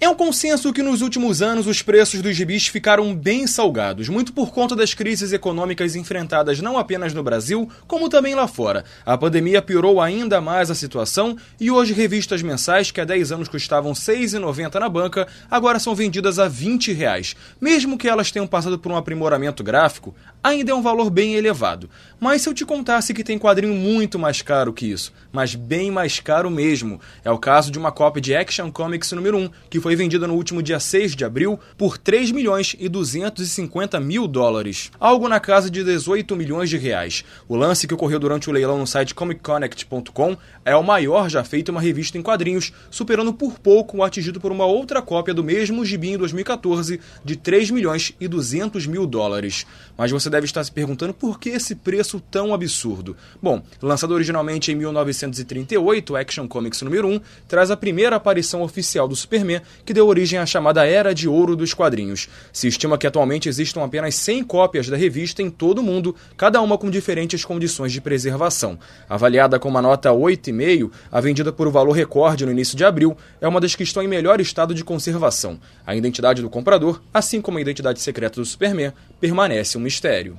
É um consenso que nos últimos anos os preços dos gibis ficaram bem salgados, muito por conta das crises econômicas enfrentadas não apenas no Brasil, como também lá fora. A pandemia piorou ainda mais a situação e hoje revistas mensais que há 10 anos custavam R$ 6,90 na banca, agora são vendidas a 20 reais. Mesmo que elas tenham passado por um aprimoramento gráfico, ainda é um valor bem elevado. Mas se eu te contasse que tem quadrinho muito mais caro que isso, mas bem mais caro mesmo, é o caso de uma cópia de Action Comics número 1, que foi foi vendida no último dia 6 de abril por 3 milhões e 250 mil dólares, algo na casa de 18 milhões de reais. O lance que ocorreu durante o leilão no site comicconnect.com é o maior já feito em uma revista em quadrinhos, superando por pouco o atingido por uma outra cópia do mesmo gibi em 2014 de 3 milhões e 200 mil dólares. Mas você deve estar se perguntando por que esse preço tão absurdo. Bom, lançado originalmente em 1938, Action Comics número 1 traz a primeira aparição oficial do Superman que deu origem à chamada Era de Ouro dos quadrinhos. Se estima que atualmente existam apenas 100 cópias da revista em todo o mundo, cada uma com diferentes condições de preservação. Avaliada com uma nota 8,5, a vendida por valor recorde no início de abril é uma das que estão em melhor estado de conservação. A identidade do comprador, assim como a identidade secreta do Superman, permanece um mistério.